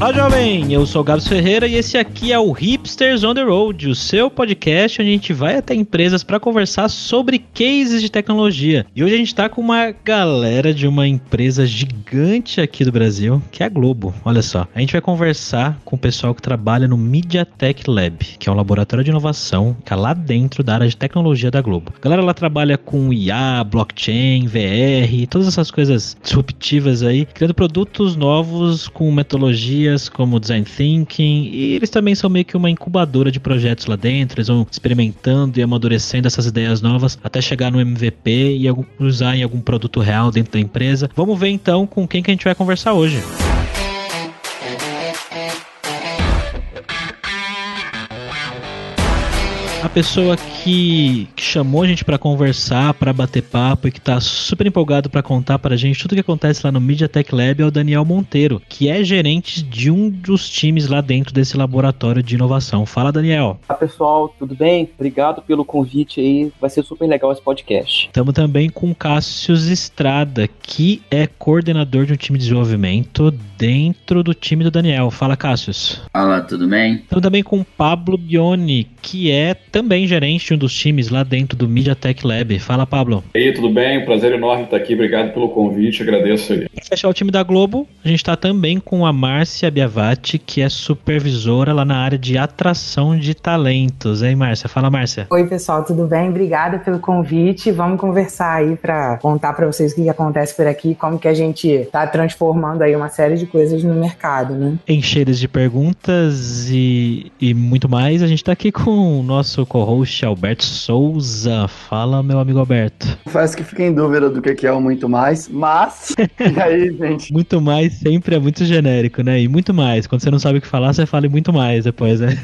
Olá, jovem! Eu sou o Gabs Ferreira e esse aqui é o Hipsters on the Road, o seu podcast onde a gente vai até empresas para conversar sobre cases de tecnologia. E hoje a gente está com uma galera de uma empresa gigante aqui do Brasil, que é a Globo. Olha só, a gente vai conversar com o pessoal que trabalha no MediaTek Lab, que é um laboratório de inovação que é lá dentro da área de tecnologia da Globo. A galera lá trabalha com IA, blockchain, VR, todas essas coisas disruptivas aí, criando produtos novos com metodologia como design thinking, e eles também são meio que uma incubadora de projetos lá dentro, eles vão experimentando e amadurecendo essas ideias novas até chegar no MVP e usar em algum produto real dentro da empresa. Vamos ver então com quem que a gente vai conversar hoje. a pessoa que, que chamou a gente para conversar, para bater papo e que tá super empolgado para contar pra gente tudo que acontece lá no MediaTek Lab é o Daniel Monteiro, que é gerente de um dos times lá dentro desse laboratório de inovação. Fala, Daniel. Olá, pessoal, tudo bem? Obrigado pelo convite aí, vai ser super legal esse podcast. Estamos também com o Cássius Estrada, que é coordenador de um time de desenvolvimento dentro do time do Daniel. Fala, Cássius. Fala, tudo bem? Estamos também com o Pablo Bione, que é também gerente de um dos times lá dentro do MediaTek Lab. Fala, Pablo. E aí, tudo bem? Prazer enorme estar aqui. Obrigado pelo convite, agradeço aí. Para fechar o time da Globo, a gente está também com a Márcia Biavati, que é supervisora lá na área de atração de talentos. Hein, Márcia? Fala, Márcia. Oi, pessoal, tudo bem? Obrigada pelo convite. Vamos conversar aí para contar para vocês o que, que acontece por aqui, como que a gente está transformando aí uma série de coisas no mercado, né? Encheiras de perguntas e, e muito mais, a gente está aqui com o nosso co-host Alberto Souza. Fala, meu amigo Alberto. Confesso que fiquei em dúvida do que é o muito mais, mas. e aí, gente? Muito mais sempre é muito genérico, né? E muito mais. Quando você não sabe o que falar, você fala muito mais depois, né?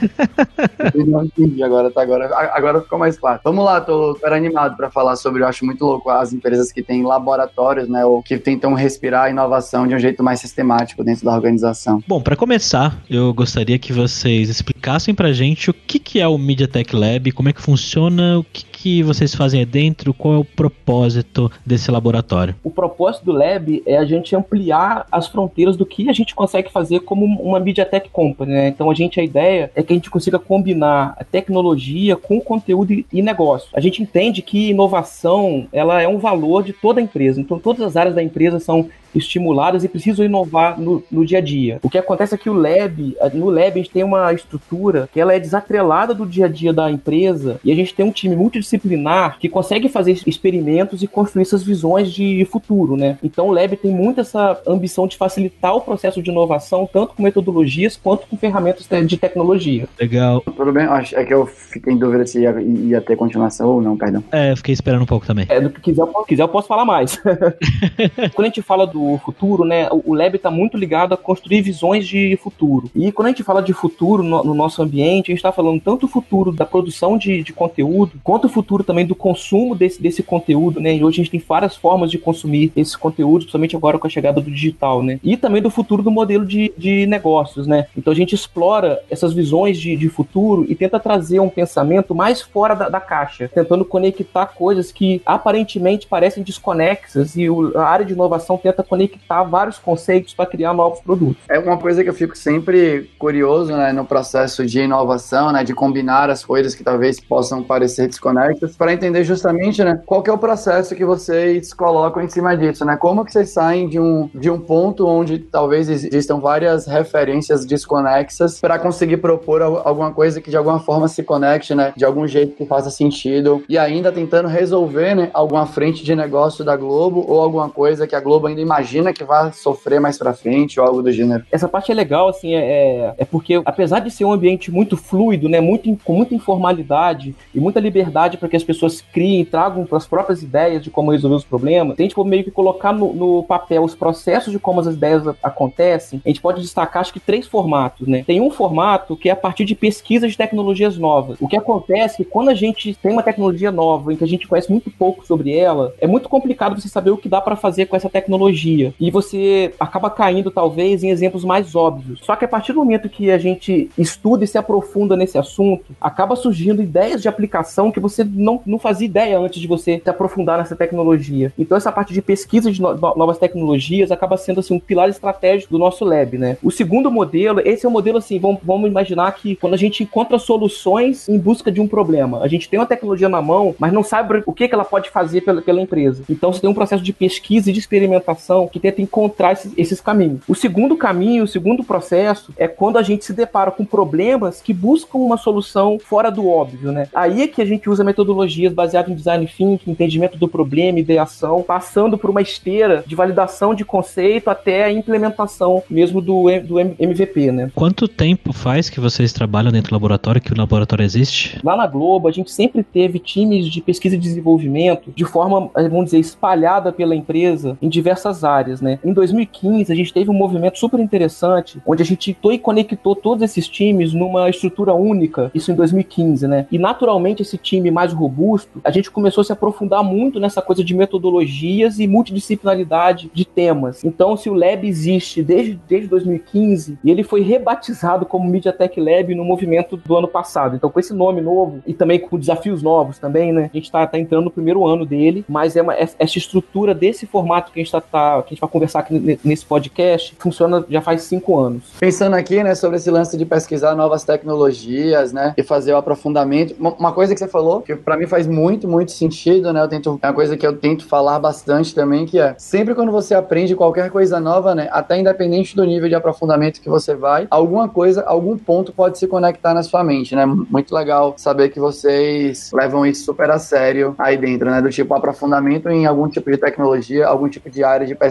Eu não entendi agora, tá? Agora, agora ficou mais claro. Vamos lá, tô super animado para falar sobre. Eu acho muito louco as empresas que têm laboratórios, né? Ou que tentam respirar a inovação de um jeito mais sistemático dentro da organização. Bom, para começar, eu gostaria que vocês explicassem pra gente o que, que é o MediaTek Lab, como é que funciona, o que, que vocês fazem aí dentro, qual é o propósito desse laboratório? O propósito do Lab é a gente ampliar as fronteiras do que a gente consegue fazer como uma MediaTek Company, né? Então a gente, a ideia é que a gente consiga combinar a tecnologia com conteúdo e negócio. A gente entende que inovação, ela é um valor de toda a empresa, então todas as áreas da empresa são estimuladas e precisam inovar no, no, dia a dia. O que acontece é que o Lab, no Lab a gente tem uma estrutura que ela é desatrelada do dia a dia da empresa e a gente tem um time multidisciplinar que consegue fazer experimentos e construir essas visões de futuro, né? Então o Lab tem muito essa ambição de facilitar o processo de inovação, tanto com metodologias quanto com ferramentas de tecnologia. Legal. Tudo bem, é que eu fiquei em dúvida se ia, ia ter continuação ou não, perdão. É, fiquei esperando um pouco também. É, do que quiser, eu posso, quiser, eu posso falar mais. Quando a gente fala do futuro, né, o Lab está muito ligado a construir visões de futuro. E quando a gente fala de futuro no, no nosso ambiente, a gente está falando tanto o futuro da produção de, de, conteúdo, quanto o futuro também do consumo desse, desse conteúdo, né? E hoje a gente tem várias formas de consumir esse conteúdo, principalmente agora com a chegada do digital, né? E também do futuro do modelo de, de negócios, né? Então a gente explora essas visões de, de futuro e tenta trazer um pensamento mais fora da, da caixa, tentando conectar coisas que aparentemente parecem desconexas e o, a área de inovação tenta conectar vários conceitos para criar novos produtos. É uma coisa que eu fico sempre curioso, né, no processo de inovação, né, de combinar as coisas que talvez possam parecer desconectas, para entender justamente, né, qual é o processo que vocês colocam em cima disso, né? Como que vocês saem de um, de um ponto onde talvez existam várias referências desconexas para conseguir propor alguma coisa que de alguma forma se conecte, né, de algum jeito que faça sentido e ainda tentando resolver, né, alguma frente de negócio da Globo ou alguma coisa que a Globo ainda imagina que vai sofrer mais para frente ou algo do gênero. Essa parte é legal, assim, é, é, é porque apesar de ser um ambiente muito fluido, né, muito, com muita informalidade e muita liberdade para que as pessoas criem, tragam as próprias ideias de como resolver os problemas, gente pode meio que colocar no, no, papel os processos de como as ideias acontecem, a gente pode destacar acho que três formatos, né? Tem um formato que é a partir de pesquisa de tecnologias novas. O que acontece é que quando a gente tem uma tecnologia nova em que a gente conhece muito pouco sobre ela, é muito complicado você saber o que dá para fazer com essa tecnologia E você acaba caindo, talvez, em exemplos mais óbvios. Só que a partir do momento que a gente estuda e se aprofunda nesse assunto, acaba surgindo ideias de aplicação que você não, não fazia ideia antes de você se aprofundar nessa tecnologia. Então, essa parte de pesquisa de no novas tecnologias acaba sendo assim, um pilar estratégico do nosso lab, né? O segundo modelo, esse é o um modelo assim, vamos, vamos imaginar que quando a gente encontra soluções em busca de um problema, a gente tem uma tecnologia na mão, mas não sabe o que, que ela pode fazer pela, pela empresa. Então, você tem um processo de pesquisa e de experimentação que tenta encontrar esses, esses caminhos. O segundo caminho, o segundo processo é quando a gente se depara com problemas que buscam uma solução fora do óbvio, né? Aí é que a gente usa metodologias baseadas em design thinking, entendimento do problema, ideação, passando por uma esteira de validação de conceito até a implementação mesmo do, do MVP, né? Quanto tempo faz que vocês trabalham dentro do laboratório, que o laboratório existe? Lá na Globo, a gente sempre teve times de pesquisa e desenvolvimento de forma, vamos dizer, espalhada pela empresa em diversas áreas, né? Em 2015, a gente teve um movimento super interessante, onde a gente e conectou todos esses times numa estrutura única, isso em 2015, né? E naturalmente esse time mais robusto, a gente começou a se aprofundar muito nessa coisa de metodologias e multidisciplinaridade de temas. Então, se o Lab existe desde, desde 2015 e ele foi rebatizado como MediaTek Lab no movimento do ano passado. Então, com esse nome novo e também com desafios novos também, né? A gente está tá entrando no primeiro ano dele, mas é uma, essa estrutura desse formato que a gente tá, que a gente vai conversar aqui nesse podcast funciona já faz cinco anos. Pensando aqui, né, sobre esse lance de pesquisar novas tecnologias, né, e fazer o aprofundamento, uma coisa que você falou que para mim faz muito, muito sentido, né? Eu tento é uma coisa que eu tento falar bastante também, que é sempre quando você aprende qualquer coisa nova, né, até independente do nível de aprofundamento que você vai, alguma coisa, algum ponto pode se conectar na sua mente, né? Muito legal saber que vocês levam isso super a sério aí dentro, né? Do tipo aprofundamento em algum tipo de tecnologia, algum tipo de área de pesquisa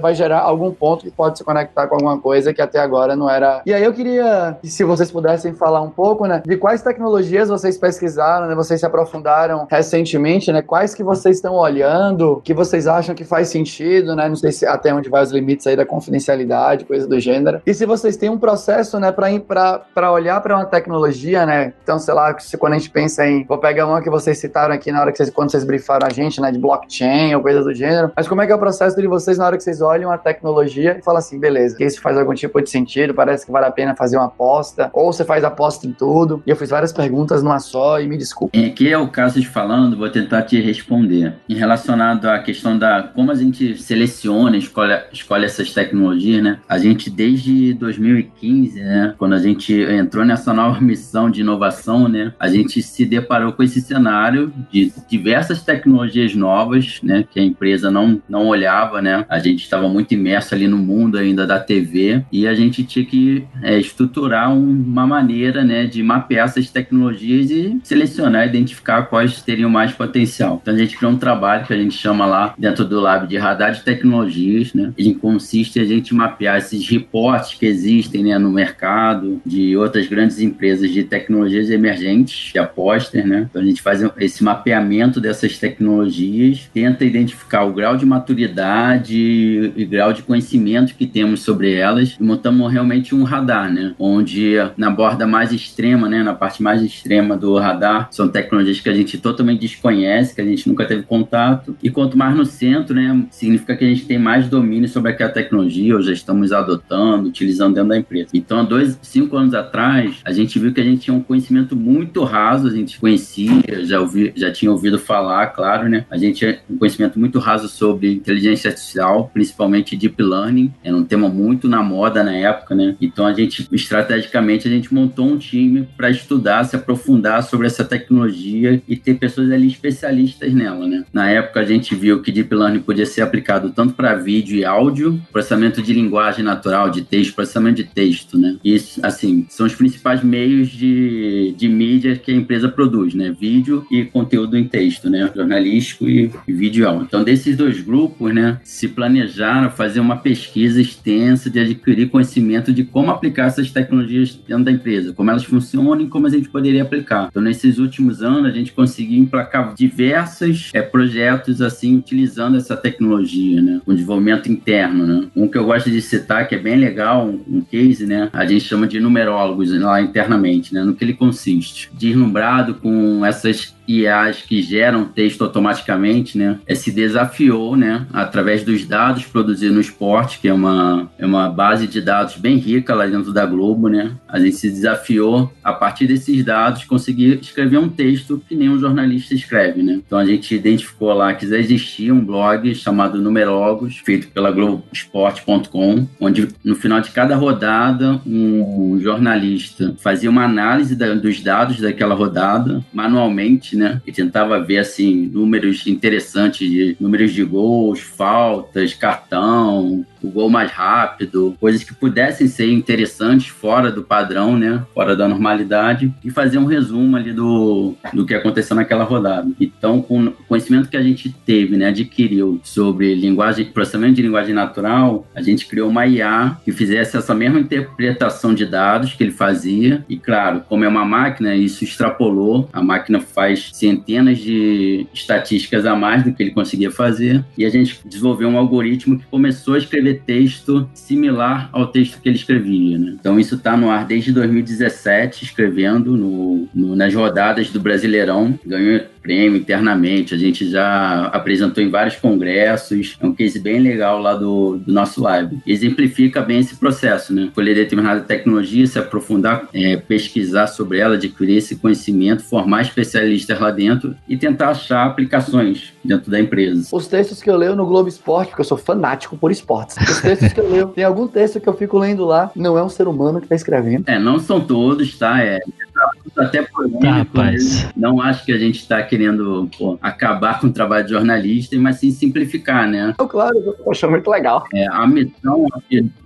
vai gerar algum ponto que pode se conectar com alguma coisa que até agora não era. E aí eu queria, se vocês pudessem falar um pouco, né, de quais tecnologias vocês pesquisaram, né, vocês se aprofundaram recentemente, né? Quais que vocês estão olhando, que vocês acham que faz sentido, né? Não sei se até onde vai os limites aí da confidencialidade, coisa do gênero. E se vocês têm um processo, né, para olhar para uma tecnologia, né? Então, sei lá, se quando a gente pensa em, vou pegar uma que vocês citaram aqui na hora que vocês, quando vocês briefaram a gente, né, de blockchain ou coisa do gênero. Mas como é que é o processo de vocês na hora que vocês olham a tecnologia e falam assim, beleza, que isso faz algum tipo de sentido, parece que vale a pena fazer uma aposta, ou você faz aposta em tudo. E eu fiz várias perguntas numa só e me desculpe. Aqui é o caso de falando, vou tentar te responder. Em relacionado à questão da como a gente seleciona, escolhe, escolhe essas tecnologias, né? A gente desde 2015, né, quando a gente entrou nessa nova missão de inovação, né, a gente se deparou com esse cenário de diversas tecnologias novas, né, que a empresa não, não olhava, né? A gente estava muito imerso ali no mundo ainda da TV e a gente tinha que é, estruturar uma maneira, né, de mapear essas tecnologias e selecionar, identificar quais teriam mais potencial. Então a gente criou um trabalho que a gente chama lá dentro do lab de radar de tecnologias, né? Ele consiste a gente mapear esses reportes que existem né, no mercado de outras grandes empresas de tecnologias emergentes, de apostas, né? Então a gente faz esse mapeamento dessas tecnologias, tenta identificar o grau de maturidade e grau de conhecimento que temos sobre elas e montamos realmente um radar, né? Onde na borda mais extrema, né, na parte mais extrema do radar, são tecnologias que a gente totalmente desconhece, que a gente nunca teve contato. E quanto mais no centro, né, significa que a gente tem mais domínio sobre aquela tecnologia, ou já estamos adotando, utilizando dentro da empresa. Então, há dois, cinco anos atrás, a gente viu que a gente tinha um conhecimento muito raso, a gente conhecia, já, ouvi, já tinha ouvido falar, claro, né? A gente tinha um conhecimento muito raso sobre inteligência artificial, principalmente deep learning, era um tema muito na moda na época, né? Então, a gente, estrategicamente, a gente montou um time para estudar, se aprofundar sobre essa tecnologia e ter pessoas ali especialistas nela, né? Na época, a gente viu que deep learning podia ser aplicado tanto para vídeo e áudio, processamento de linguagem natural, de texto, processamento de texto, né? Isso, assim, são os principais meios de, de mídia que a empresa produz, né? Vídeo e conteúdo em texto, né? Jornalístico e, e vídeo e áudio. Então, desses dois grupos, né, se planejaram fazer uma pesquisa extensa de adquirir conhecimento de como aplicar essas tecnologias dentro da empresa, como elas funcionam e como a gente poderia aplicar. Então, nesses últimos anos, a gente conseguiu emplacar diversos é, projetos, assim, utilizando essa tecnologia, né? Com desenvolvimento interno, né? Um que eu gosto de citar, que é bem legal, um, um case, né? A gente chama de numerólogos lá internamente, né? No que ele consiste. Deslumbrado com essas IAs que geram texto automaticamente, né, é, se desafiou, né, através dos dados produzidos no esporte, que é uma, é uma base de dados bem rica lá dentro da Globo, né, a gente se desafiou, a partir desses dados, conseguir escrever um texto que nem um jornalista escreve, né. Então a gente identificou lá que já existia um blog chamado Numerologos, feito pela Globoesporte.com, onde no final de cada rodada, um jornalista fazia uma análise da, dos dados daquela rodada, manualmente, né, e tentava ver, assim, números interessantes, de, números de gols, faltas, cartão, o gol mais rápido, coisas que pudessem ser interessantes fora do padrão, né? Fora da normalidade, e fazer um resumo ali do, do que aconteceu naquela rodada. Então, com o conhecimento que a gente teve, né, adquiriu sobre linguagem, processamento de linguagem natural, a gente criou uma IA que fizesse essa mesma interpretação de dados que ele fazia. E claro, como é uma máquina, isso extrapolou. A máquina faz centenas de estatísticas a mais do que ele conseguia fazer. E a gente desenvolveu um algoritmo que começou a escrever texto similar ao texto que ele escrevia. Né? Então isso está no ar desde 2017, escrevendo no, no, nas rodadas do Brasileirão. Ganhou prêmio internamente, a gente já apresentou em vários congressos. É um case bem legal lá do, do nosso live. Exemplifica bem esse processo, né? Escolher determinada tecnologia, se aprofundar, é, pesquisar sobre ela, adquirir esse conhecimento, formar especialistas lá dentro e tentar achar aplicações dentro da empresa. Os textos que eu leio no Globo Esporte, porque eu sou fanático por esportes, os textos que eu leio, tem algum texto que eu fico lendo lá, não é um ser humano que está escrevendo. É, não são todos, tá? É até polêmico. Tá, rapaz. Né? Não acho que a gente está querendo pô, acabar com o trabalho de jornalista, mas sim simplificar, né? Oh, claro, eu acho muito legal. É, a missão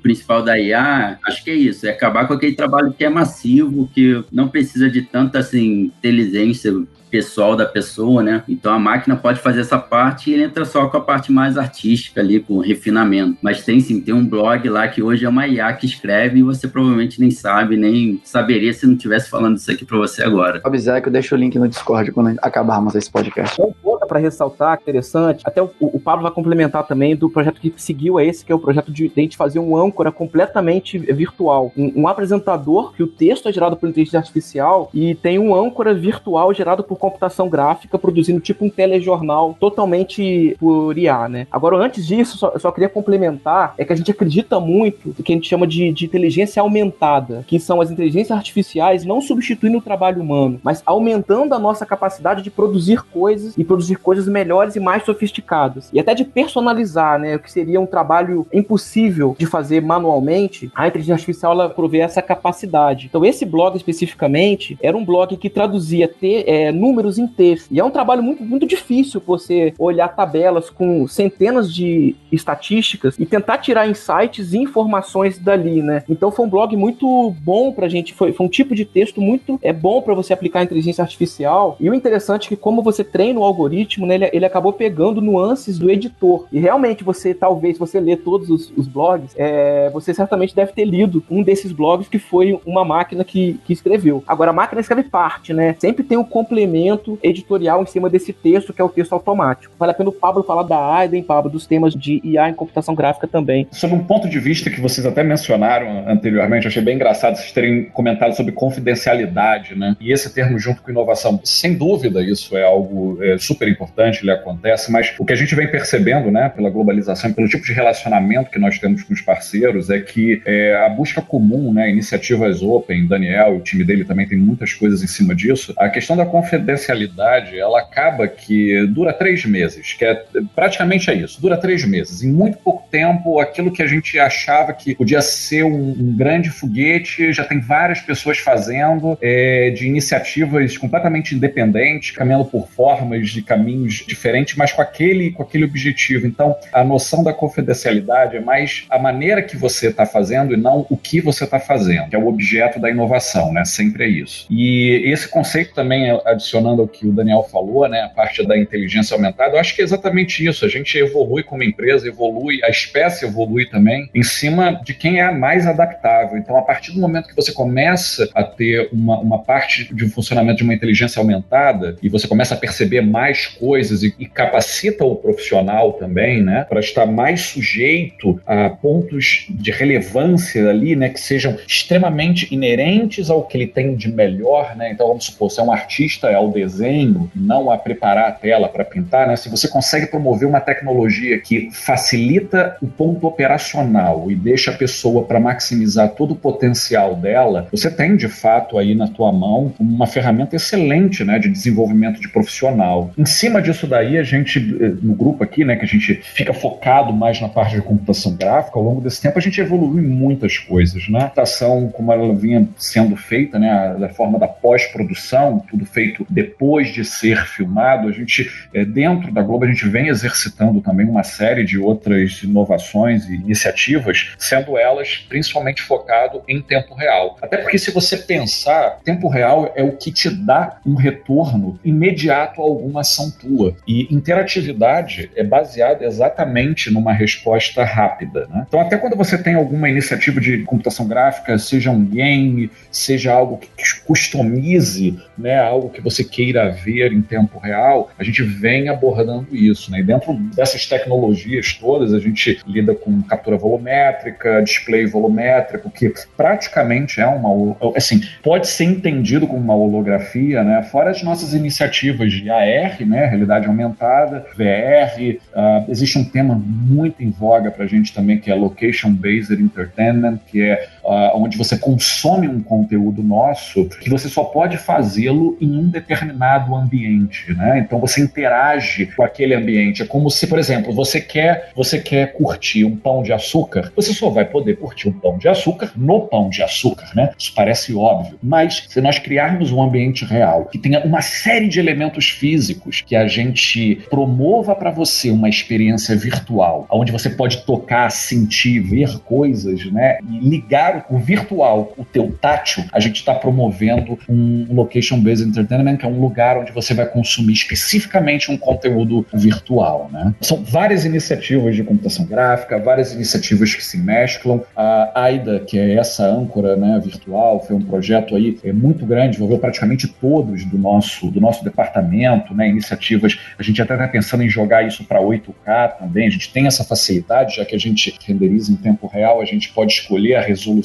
principal da IA, acho que é isso, é acabar com aquele trabalho que é massivo, que não precisa de tanta assim, inteligência pessoal da pessoa, né? Então a máquina pode fazer essa parte e ele entra só com a parte mais artística ali, com refinamento. Mas tem sim, tem um blog lá que hoje é uma IA que escreve e você provavelmente nem sabe, nem saberia se não estivesse falando isso aqui para você agora. Observe que eu deixo o link no Discord quando acabarmos esse podcast. Um ponto para ressaltar, interessante, até o, o, Pablo vai complementar também do projeto que seguiu é esse, que é o projeto de, de a gente fazer um âncora completamente virtual. Um, um apresentador que o texto é gerado por inteligência artificial e tem um âncora virtual gerado por computação gráfica, produzindo tipo um telejornal totalmente por IA, né? Agora, antes disso, só, só queria complementar, é que a gente acredita muito no que a gente chama de, de inteligência aumentada, que são as inteligências artificiais não substituindo o trabalho humano, mas aumentando a nossa capacidade de produzir coisas e produzir coisas melhores e mais sofisticadas. E até de personalizar, né? O que seria um trabalho impossível de fazer manualmente, a inteligência artificial ela provê essa capacidade. Então, esse blog especificamente era um blog que traduzia ter, é, em texto. E é um trabalho muito, muito difícil você olhar tabelas com centenas de estatísticas e tentar tirar insights e informações dali, né? Então foi um blog muito bom pra gente, foi, foi um tipo de texto muito é bom para você aplicar a inteligência artificial. E o interessante é que como você treina o algoritmo, né, ele, ele acabou pegando nuances do editor. E realmente você, talvez, você lê todos os, os blogs, é, você certamente deve ter lido um desses blogs que foi uma máquina que, que escreveu. Agora, a máquina escreve parte, né? Sempre tem o um complemento editorial em cima desse texto, que é o texto automático. Vale a pena o Pablo falar da AIDEM, Pablo, dos temas de IA em computação gráfica também. Sobre um ponto de vista que vocês até mencionaram anteriormente, achei bem engraçado vocês terem comentado sobre confidencialidade, né? E esse termo junto com inovação. Sem dúvida, isso é algo é, super importante, ele acontece, mas o que a gente vem percebendo, né, pela globalização pelo tipo de relacionamento que nós temos com os parceiros, é que é, a busca comum, né, iniciativas open, Daniel o time dele também tem muitas coisas em cima disso, a questão da confidencialidade confidencialidade, ela acaba que dura três meses, que é praticamente é isso, dura três meses. Em muito pouco tempo, aquilo que a gente achava que podia ser um, um grande foguete, já tem várias pessoas fazendo, é, de iniciativas completamente independentes, caminhando por formas de caminhos diferentes, mas com aquele, com aquele objetivo. Então, a noção da confidencialidade é mais a maneira que você está fazendo e não o que você está fazendo, que é o objeto da inovação, né? Sempre é isso. E esse conceito também adiciona adicionando ao que o Daniel falou, né, a parte da inteligência aumentada, eu acho que é exatamente isso. A gente evolui como empresa, evolui, a espécie evolui também em cima de quem é mais adaptável. Então, a partir do momento que você começa a ter uma, uma parte de um funcionamento de uma inteligência aumentada e você começa a perceber mais coisas e, e capacita o profissional também, né, para estar mais sujeito a pontos de relevância ali, né, que sejam extremamente inerentes ao que ele tem de melhor, né? Então, vamos supor, se é um artista, é ao desenho, não a preparar a tela para pintar, né? Se você consegue promover uma tecnologia que facilita o ponto operacional e deixa a pessoa para maximizar todo o potencial dela, você tem de fato aí na tua mão uma ferramenta excelente, né, de desenvolvimento de profissional. Em cima disso daí, a gente eh, no grupo aqui, né, que a gente fica focado mais na parte de computação gráfica, ao longo desse tempo a gente evoluiu em muitas coisas, né? A computação como ela vinha sendo feita, né, da forma da pós-produção, tudo feito depois de ser filmado, a gente é, dentro da Globo a gente vem exercitando também uma série de outras inovações e iniciativas, sendo elas principalmente focado em tempo real. Até porque se você pensar, tempo real é o que te dá um retorno imediato a alguma ação tua. E interatividade é baseada exatamente numa resposta rápida. Né? Então, até quando você tem alguma iniciativa de computação gráfica, seja um game, seja algo que customize né, algo que você queira ver em tempo real, a gente vem abordando isso. Né? E dentro dessas tecnologias todas, a gente lida com captura volumétrica, display volumétrico, que praticamente é uma. Assim, pode ser entendido como uma holografia, né? fora as nossas iniciativas de AR, né, realidade aumentada, VR. Uh, existe um tema muito em voga para a gente também, que é Location Based Entertainment, que é uh, onde você consome um conteúdo nosso que você só pode fazê-lo em um determinado ambiente, né? Então você interage com aquele ambiente. É como se, por exemplo, você quer você quer curtir um pão de açúcar, você só vai poder curtir um pão de açúcar no pão de açúcar, né? Isso parece óbvio, mas se nós criarmos um ambiente real que tenha uma série de elementos físicos que a gente promova para você uma experiência virtual, onde você pode tocar, sentir, ver coisas, né? E ligar o virtual, o teu tátil, a gente está promovendo um location-based entertainment, que é um lugar onde você vai consumir especificamente um conteúdo virtual, né? São várias iniciativas de computação gráfica, várias iniciativas que se mesclam. A AIDA, que é essa âncora né, virtual, foi um projeto aí é, muito grande, envolveu praticamente todos do nosso, do nosso departamento, né? Iniciativas, a gente até está pensando em jogar isso para 8K também, a gente tem essa facilidade, já que a gente renderiza em tempo real, a gente pode escolher a resolução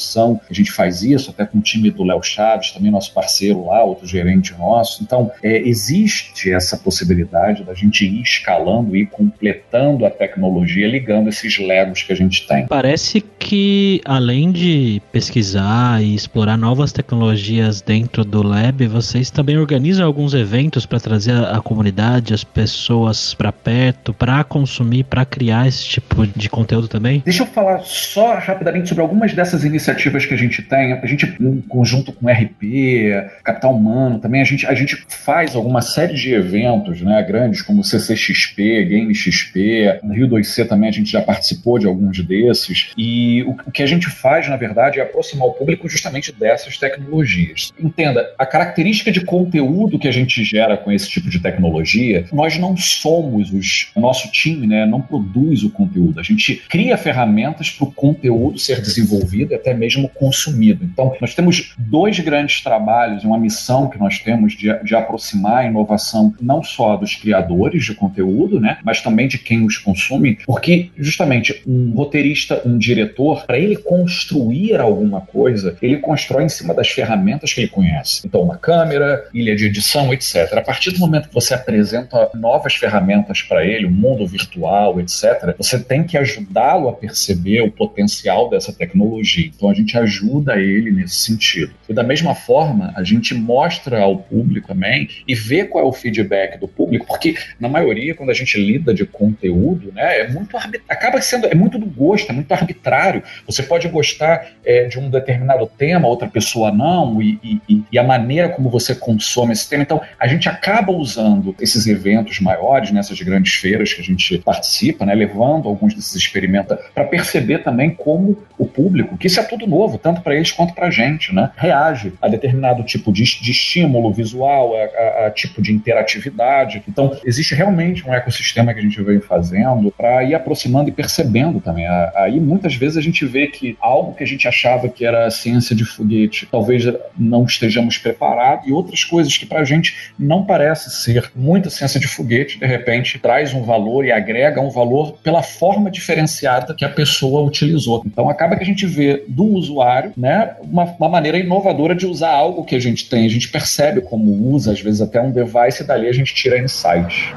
A gente faz isso até com o time do Léo Chaves, também nosso parceiro lá, outro gerente nosso. Então, é, existe essa possibilidade da gente ir escalando e completando a tecnologia, ligando esses legos que a gente tem. Parece que, além de pesquisar e explorar novas tecnologias dentro do Lab, vocês também organizam alguns eventos para trazer a comunidade, as pessoas para perto, para consumir, para criar esse tipo de conteúdo também? Deixa eu falar só rapidamente sobre algumas dessas iniciativas iniciativas que a gente tem, a gente, em conjunto com RP, Capital Humano, também a gente, a gente faz alguma série de eventos né, grandes, como CCXP, Game XP, no Rio 2C também a gente já participou de alguns desses. E o, o que a gente faz, na verdade, é aproximar o público justamente dessas tecnologias. Entenda, a característica de conteúdo que a gente gera com esse tipo de tecnologia, nós não somos os. O nosso time né, não produz o conteúdo. A gente cria ferramentas para o conteúdo ser desenvolvido até mesmo consumido. Então, nós temos dois grandes trabalhos, uma missão que nós temos de, de aproximar a inovação não só dos criadores de conteúdo, né, mas também de quem os consome, porque justamente um roteirista, um diretor, para ele construir alguma coisa, ele constrói em cima das ferramentas que ele conhece. Então, uma câmera, ilha de edição, etc. A partir do momento que você apresenta novas ferramentas para ele, o um mundo virtual, etc., você tem que ajudá-lo a perceber o potencial dessa tecnologia. Então a gente ajuda ele nesse sentido. E da mesma forma, a gente mostra ao público também e vê qual é o feedback do público, porque na maioria, quando a gente lida de conteúdo, né, é muito acaba sendo é muito do gosto, é muito arbitrário. Você pode gostar é, de um determinado tema, outra pessoa não, e, e, e, a maneira como você consome esse tema. Então, a gente acaba usando esses eventos maiores, nessas grandes feiras que a gente participa, né, levando alguns desses experimentos para perceber também como o público, que isso é tudo novo, tanto para eles quanto para a gente, né? Reage a determinado tipo de, de estímulo visual, a, a, a, tipo de interatividade. Então, existe realmente um ecossistema que a gente vem fazendo para ir aproximando e percebendo também. Aí, muitas vezes, a gente vê que algo que a gente achava que era ciência de foguete, talvez não estejamos preparados, e outras coisas que para a gente não parece ser muita ciência de foguete, de repente, traz um valor e agrega um valor pela forma diferenciada que a pessoa utilizou. Então, acaba que a gente vê do usuário, né, uma, uma, maneira inovadora de usar algo que a gente tem, a gente percebe como usa, às vezes até um device, e dali a gente tira insights.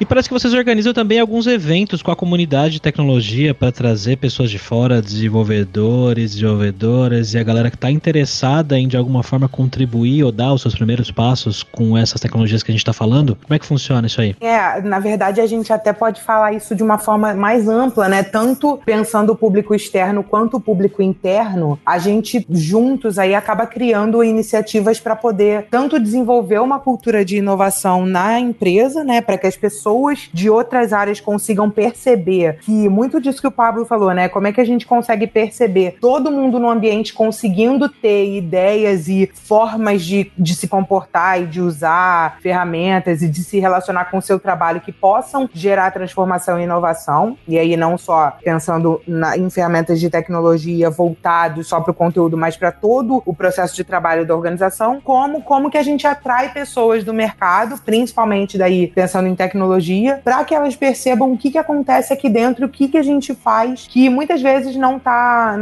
E parece que vocês organizam também alguns eventos com a comunidade de tecnologia para trazer pessoas de fora, desenvolvedores, desenvolvedoras e a galera que está interessada em de alguma forma contribuir ou dar os seus primeiros passos com essas tecnologias que a gente está falando. Como é que funciona isso aí? É, na verdade a gente até pode falar isso de uma forma mais ampla, né? Tanto pensando o público externo quanto o público interno, a gente juntos aí acaba criando iniciativas para poder tanto desenvolver uma cultura de inovação na empresa, né, para que as pessoas pessoas de outras áreas consigam perceber que muito disso que o Pablo falou, né? Como é que a gente consegue perceber todo mundo no ambiente conseguindo ter ideias e formas de, de se comportar e de usar ferramentas e de se relacionar com o seu trabalho que possam gerar transformação e inovação. E aí, não só pensando na, em ferramentas de tecnologia voltados só para o conteúdo, mas para todo o processo de trabalho da organização, como, como que a gente atrai pessoas do mercado, principalmente daí pensando em tecnologia tecnologia para que elas percebam o que, que acontece aqui dentro, o que, que a gente faz, que muitas vezes não tá.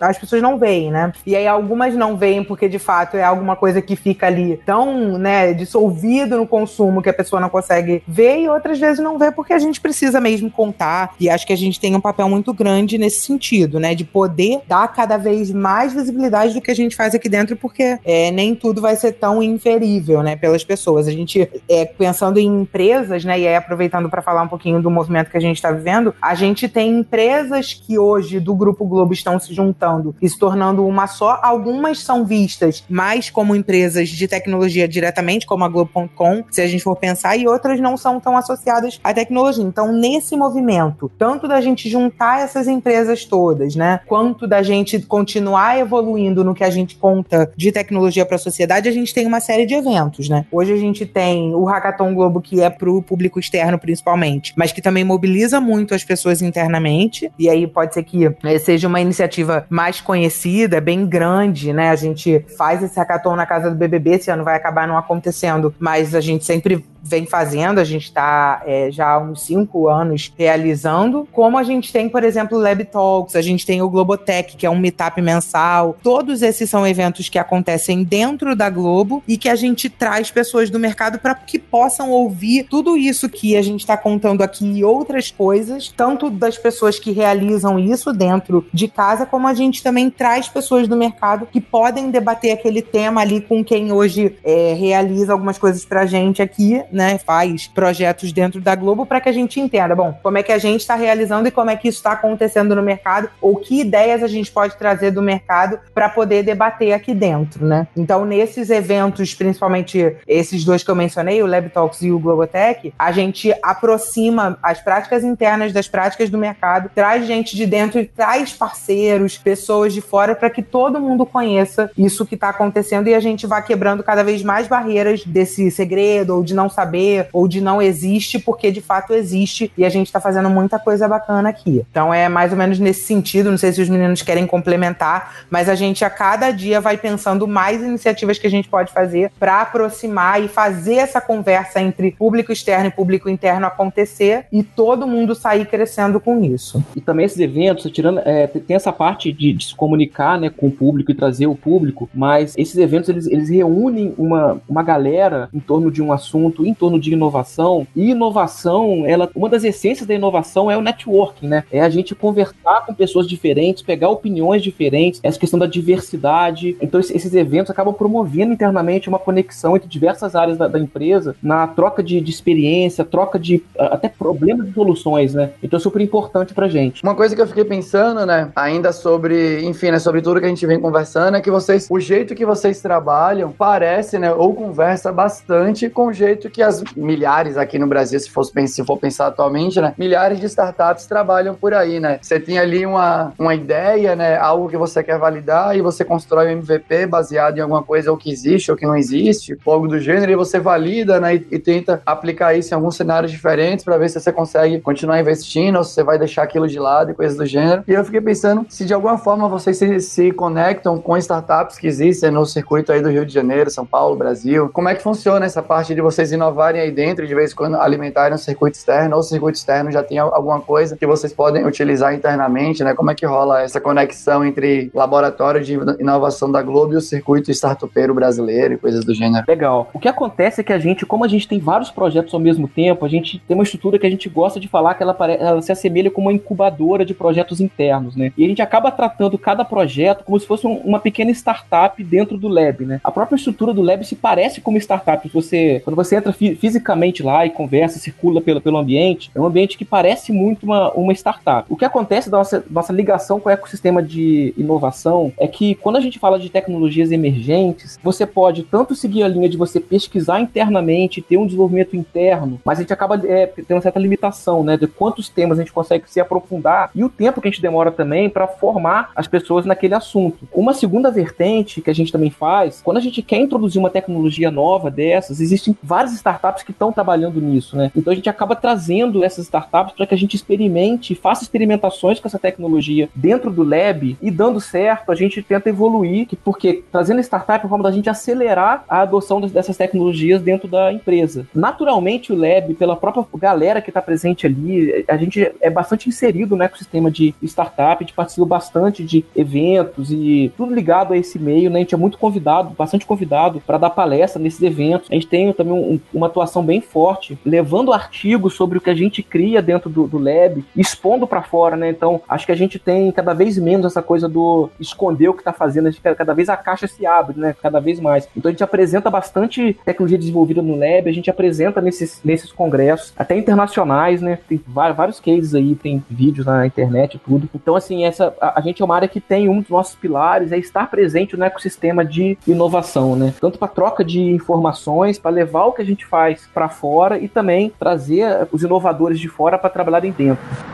As pessoas não veem, né? E aí algumas não veem porque de fato é alguma coisa que fica ali tão, né, dissolvido no consumo que a pessoa não consegue ver, e outras vezes não vê porque a gente precisa mesmo contar. E acho que a gente tem um papel muito grande nesse sentido, né? De poder dar cada vez mais visibilidade do que a gente faz aqui dentro, porque é, nem tudo vai ser tão inferível, né, pelas pessoas. A gente, é, pensando em empresas, né, e é aproveitando para falar um pouquinho do movimento que a gente está vivendo, a gente tem empresas que hoje do Grupo Globo estão se juntando e se tornando uma só. Algumas são vistas mais como empresas de tecnologia diretamente, como a Globo.com, se a gente for pensar, e outras não são tão associadas à tecnologia. Então, nesse movimento, tanto da gente juntar essas empresas todas, né, quanto da gente continuar evoluindo no que a gente conta de tecnologia para a sociedade, a gente tem uma série de eventos, né? Hoje a gente tem o Hackathon Globo, que é para o público externo principalmente, mas que também mobiliza muito as pessoas internamente. E aí pode ser que né, seja uma iniciativa mais conhecida, bem grande, né? A gente faz esse hackathon na casa do BBB, esse ano vai acabar não acontecendo, mas a gente sempre vem fazendo, a gente está é, já há uns cinco anos realizando, como a gente tem, por exemplo, o Lab Talks, a gente tem o Globotech, que é um meetup mensal. Todos esses são eventos que acontecem dentro da Globo e que a gente traz pessoas do mercado para que possam ouvir tudo isso que a gente está contando aqui e outras coisas, tanto das pessoas que realizam isso dentro de casa, como a gente também traz pessoas do mercado que podem debater aquele tema ali com quem hoje é, realiza algumas coisas para a gente aqui né, faz projetos dentro da Globo para que a gente entenda, bom, como é que a gente está realizando e como é que isso está acontecendo no mercado, ou que ideias a gente pode trazer do mercado para poder debater aqui dentro, né? Então, nesses eventos, principalmente esses dois que eu mencionei, o Lab Talks e o Globotech, a gente aproxima as práticas internas das práticas do mercado, traz gente de dentro e traz parceiros, pessoas de fora para que todo mundo conheça isso que está acontecendo e a gente vá quebrando cada vez mais barreiras desse segredo ou de não saber saber ou de não existe, porque de fato existe e a gente está fazendo muita coisa bacana aqui. Então é mais ou menos nesse sentido, não sei se os meninos querem complementar, mas a gente a cada dia vai pensando mais iniciativas que a gente pode fazer para aproximar e fazer essa conversa entre público externo e público interno acontecer e todo mundo sair crescendo com isso. E também esses eventos, tirando, é, tem essa parte de, de, se comunicar né, com o público e trazer o público, mas esses eventos eles, eles reúnem uma, uma galera em torno de um assunto, em torno de inovação. E inovação, ela, uma das essências da inovação é o networking, né? É a gente conversar com pessoas diferentes, pegar opiniões diferentes, essa questão da diversidade. Então, esses eventos acabam promovendo internamente uma conexão entre diversas áreas da, da empresa na troca de, de, experiência, troca de até problemas e soluções, né? Então, é super importante pra gente. Uma coisa que eu fiquei pensando, né, ainda sobre, enfim, né, sobre tudo que a gente vem conversando, é que vocês, o jeito que vocês trabalham parece, né, ou conversa bastante com o jeito que as milhares aqui no Brasil, se, fosse, se for pensar atualmente, né? Milhares de startups trabalham por aí, né? Você tem ali uma, uma ideia, né? Algo que você quer validar e você constrói um MVP baseado em alguma coisa ou que existe ou que não existe, algo do gênero, e você valida, né? E, e tenta aplicar isso em alguns cenários diferentes para ver se você consegue continuar investindo ou se você vai deixar aquilo de lado e coisas do gênero. E eu fiquei pensando se de alguma forma vocês se, se conectam com startups que existem no circuito aí do Rio de Janeiro, São Paulo, Brasil. Como é que funciona essa parte de vocês inovarem inovarem aí dentro, de vez em quando alimentarem um circuito externo, ou o circuito externo já tem alguma coisa que vocês podem utilizar internamente, né? Como é que rola essa conexão entre laboratório de inovação da Globo e o circuito startupeiro brasileiro e coisas do gênero? Legal. O que acontece é que a gente, como a gente tem vários projetos ao mesmo tempo, a gente tem uma estrutura que a gente gosta de falar que ela, ela se assemelha como uma incubadora de projetos internos, né? E a gente acaba tratando cada projeto como se fosse um, uma pequena startup dentro do lab, né? A própria estrutura do lab se parece com uma startup. Você, quando você entra fi fisicamente lá e conversa, circula pelo, pelo ambiente, é um ambiente que parece muito uma, uma startup. O que acontece da nossa, nossa ligação com o ecossistema de inovação é que quando a gente fala de tecnologias emergentes, você pode tanto seguir a linha de você pesquisar internamente, ter um desenvolvimento interno, mas a gente acaba é, tendo uma certa limitação, né? De quantos temas a gente consegue se aprofundar e o tempo que a gente demora também para formar as pessoas naquele assunto. Uma segunda vertente que a gente também faz, quando a gente quer introduzir uma tecnologia nova dessas, existem várias startups que estão trabalhando nisso, né? Então a gente acaba trazendo essas startups para que a gente experimente, faça experimentações com essa tecnologia dentro do lab e dando certo, a gente tenta evoluir, porque trazendo startup é forma da gente acelerar a adoção dessas tecnologias dentro da empresa. Naturalmente o lab, pela própria galera que está presente ali, a gente é bastante inserido no ecossistema de startup, a gente participa bastante de eventos e tudo ligado a esse meio, né? A gente é muito convidado, bastante convidado para dar palestra nesses eventos. A gente tem também um, uma atuação bem forte, levando artigos sobre o que a gente cria dentro do, do lab, expondo para fora, né? Então, acho que a gente tem cada vez menos essa coisa do esconder o que está fazendo, a gente, cada vez a caixa se abre, né? Cada vez mais. Então, a gente apresenta bastante tecnologia desenvolvida no lab, a gente apresenta nesses, nesses congressos, até internacionais, né? Tem vários cases aí, tem vídeos na internet e tudo. Então, assim, essa a, a gente é uma área que tem um dos nossos pilares, é estar presente no ecossistema de inovação, né? Tanto para troca de informações, para levar o que a gente faz para fora e também trazer os inovadores de fora para trabalharem dentro.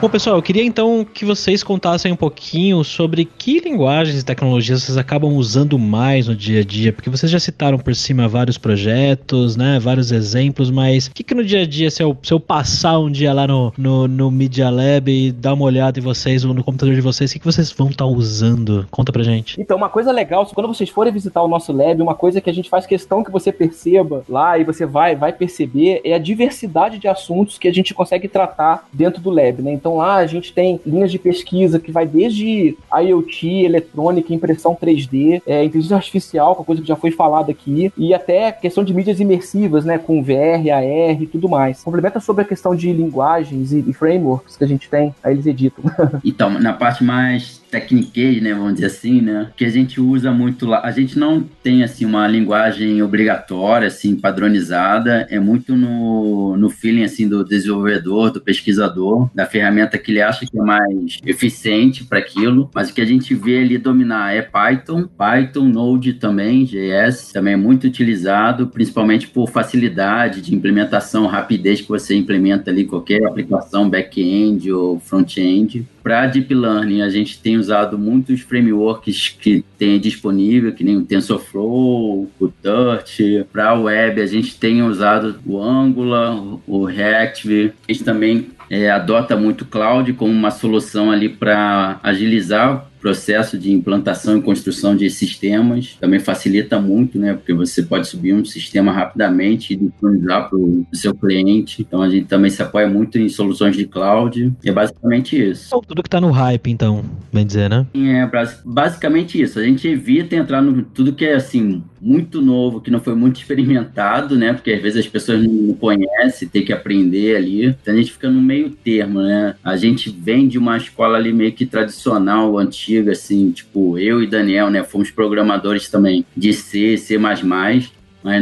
Bom, pessoal, eu queria então que vocês contassem um pouquinho sobre que linguagens e tecnologias vocês acabam usando mais no dia a dia, porque vocês já citaram por cima vários projetos, né, vários exemplos, mas o que, que no dia a dia, se eu, se eu passar um dia lá no, no, no Media Lab e dar uma olhada em vocês, ou no computador de vocês, o que, que vocês vão estar tá usando? Conta pra gente. Então, uma coisa legal, quando vocês forem visitar o nosso lab, uma coisa que a gente faz questão que você perceba lá e você vai, vai perceber é a diversidade de assuntos que a gente consegue tratar dentro do lab, né? Então, então lá a gente tem linhas de pesquisa que vai desde IoT, eletrônica, impressão 3D, é, inteligência artificial, que é coisa que já foi falada aqui, e até questão de mídias imersivas, né, com VR, AR e tudo mais. Complementa sobre a questão de linguagens e, e frameworks que a gente tem, aí eles editam. então, na parte mais tecniquez, né, vamos dizer assim, né, que a gente usa muito lá. A gente não tem, assim, uma linguagem obrigatória, assim, padronizada, é muito no, no feeling, assim, do desenvolvedor, do pesquisador, da ferramenta que ele acha que é mais eficiente para aquilo, mas o que a gente vê ali dominar é Python, Python, Node também, JS, também é muito utilizado, principalmente por facilidade de implementação, rapidez que você implementa ali qualquer aplicação back-end ou front-end. Para Deep Learning, a gente tem usado muitos frameworks que tem disponível, que nem o TensorFlow, o Dirt. Para web, a gente tem usado o Angular, o React. A gente também é, adota muito cloud como uma solução ali para agilizar processo de implantação e construção de sistemas também facilita muito, né? Porque você pode subir um sistema rapidamente e disponibilizar para o seu cliente. Então a gente também se apoia muito em soluções de cloud. E é basicamente isso. Tudo que está no hype, então, bem dizer, né? É basicamente isso. A gente evita entrar no tudo que é assim muito novo, que não foi muito experimentado, né? Porque às vezes as pessoas não conhecem, tem que aprender ali. Então a gente fica no meio termo, né? A gente vem de uma escola ali meio que tradicional, antiga antiga, assim, tipo, eu e Daniel, né, fomos programadores também de C, C++, mas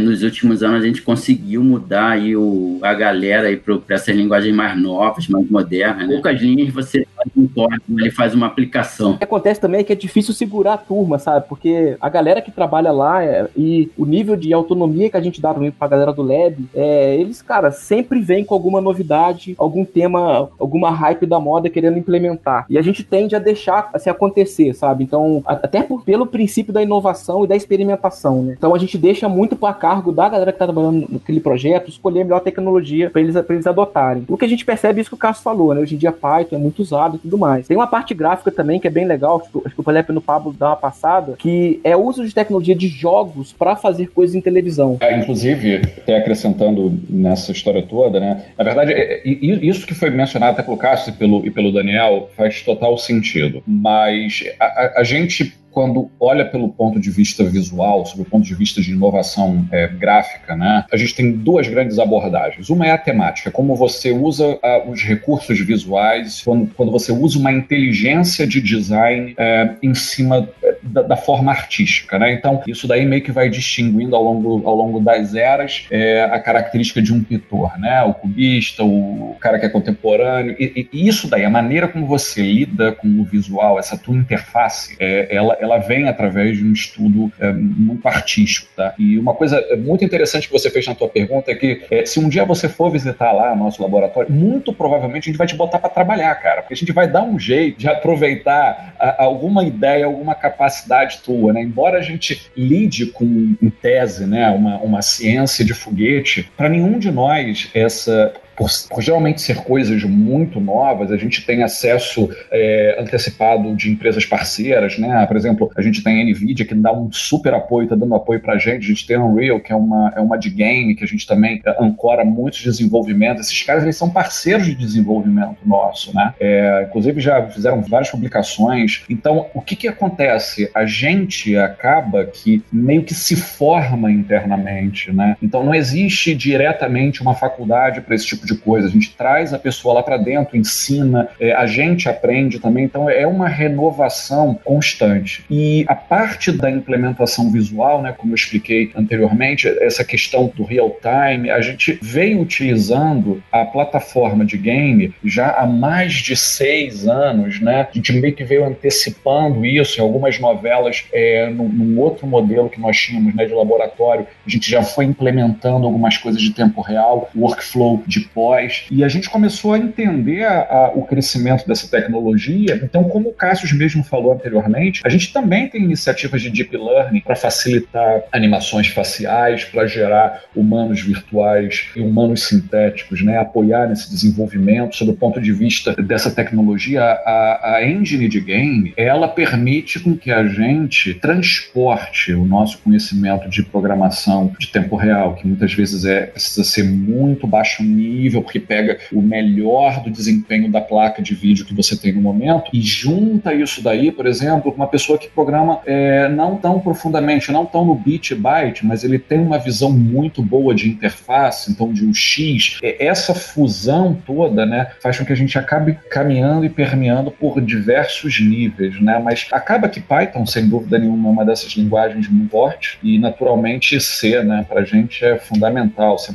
nos últimos anos a gente conseguiu mudar aí o, a galera para essas linguagens mais novas, mais modernas. Né? Poucas linhas você um código, ele faz uma aplicação. O que acontece também é que é difícil segurar a turma, sabe? Porque a galera que trabalha lá é, e o nível de autonomia que a gente dá para a galera do Lab, é, eles, cara, sempre vêm com alguma novidade, algum tema, alguma hype da moda querendo implementar. E a gente tende a deixar assim acontecer, sabe? Então, até por, pelo princípio da inovação e da experimentação, né? Então a gente deixa muito a cargo da galera que está trabalhando naquele projeto escolher a melhor tecnologia para eles, eles adotarem. O que a gente percebe é isso que o Cássio falou, né? Hoje em dia Python é muito usado, e tudo mais. Tem uma parte gráfica também que é bem legal, acho que o Pelé no Pablo dá uma passada, que é o uso de tecnologia de jogos para fazer coisas em televisão. É, inclusive, até acrescentando nessa história toda, né? Na verdade, é, é, isso que foi mencionado até pelo Cássio e pelo, e pelo Daniel faz total sentido. Mas a, a, a gente quando olha pelo ponto de vista visual, sobre o ponto de vista de inovação é, gráfica, né, a gente tem duas grandes abordagens. Uma é a temática, como você usa uh, os recursos visuais, quando, quando você usa uma inteligência de design é, em cima é, da, da, forma artística. Né? Então, isso daí meio que vai distinguindo ao longo, ao longo das eras é, a característica de um pintor, né? o cubista, o cara que é contemporâneo. E, e, isso daí, a maneira como você lida com o visual, essa tua interface, é, ela, ela vem através de um estudo é, muito artístico, tá? E uma coisa muito interessante que você fez na tua pergunta é que é, se um dia você for visitar lá nosso laboratório, muito provavelmente a gente vai te botar para trabalhar, cara, porque a gente vai dar um jeito de aproveitar a, alguma ideia, alguma capacidade tua, né? Embora a gente lide com, em tese, né, uma, uma ciência de foguete, para nenhum de nós essa por, por, geralmente ser coisas muito novas, a gente tem acesso é, antecipado de empresas parceiras, né? Por exemplo, a gente tem a NVIDIA que dá um super apoio, está dando apoio para a gente. A gente tem a Unreal, que é uma, é uma de game, que a gente também é, ancora muitos desenvolvimentos. Esses caras, eles são parceiros de desenvolvimento nosso, né? É, inclusive, já fizeram várias publicações. Então, o que que acontece? A gente acaba que meio que se forma internamente, né? Então, não existe diretamente uma faculdade para esse tipo de coisa. A gente traz a pessoa lá para dentro, ensina, é, a gente aprende também. Então é uma renovação constante. E a parte da implementação visual, né, como eu expliquei anteriormente, essa questão do real time, a gente veio utilizando a plataforma de game já há mais de seis anos, né? A gente meio que veio antecipando isso em algumas novelas, é, num, num outro modelo que nós tínhamos, né, de laboratório. A gente já foi implementando algumas coisas de tempo real, workflow de pós, e a gente começou a entender a, a, o crescimento dessa tecnologia. Então, como o Cássio mesmo falou anteriormente, a gente também tem iniciativas de deep learning para facilitar animações faciais, para gerar humanos virtuais e humanos sintéticos, né? apoiar nesse desenvolvimento sob o ponto de vista dessa tecnologia. A, a engine de game, ela permite com que a gente transporte o nosso conhecimento de programação de tempo real, que muitas vezes é precisa ser muito baixo nível porque pega o melhor do desempenho da placa de vídeo que você tem no momento e junta isso daí, por exemplo, com uma pessoa que programa é, não tão profundamente, não tão no bit byte, mas ele tem uma visão muito boa de interface, então de um X. É, essa fusão toda, né, faz com que a gente acabe caminhando e permeando por diversos níveis, né? Mas acaba que Python, sem dúvida nenhuma, é uma dessas linguagens muito fortes e naturalmente C, né, para a gente é fundamental, C++,